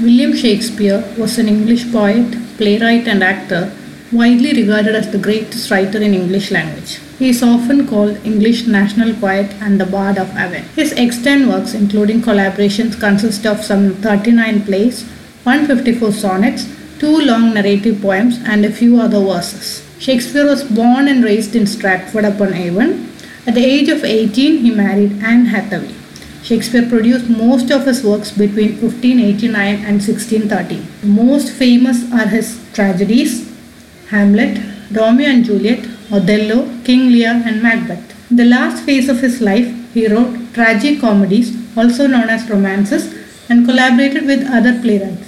William Shakespeare was an English poet, playwright, and actor widely regarded as the greatest writer in English language. He is often called English national poet and the Bard of Avon. His extant works, including collaborations, consist of some 39 plays, 154 sonnets, two long narrative poems, and a few other verses. Shakespeare was born and raised in Stratford upon Avon. At the age of 18, he married Anne Hathaway. Shakespeare produced most of his works between 1589 and 1630. Most famous are his tragedies Hamlet, Romeo and Juliet, Othello, King Lear, and Macbeth. In the last phase of his life, he wrote tragic comedies, also known as romances, and collaborated with other playwrights.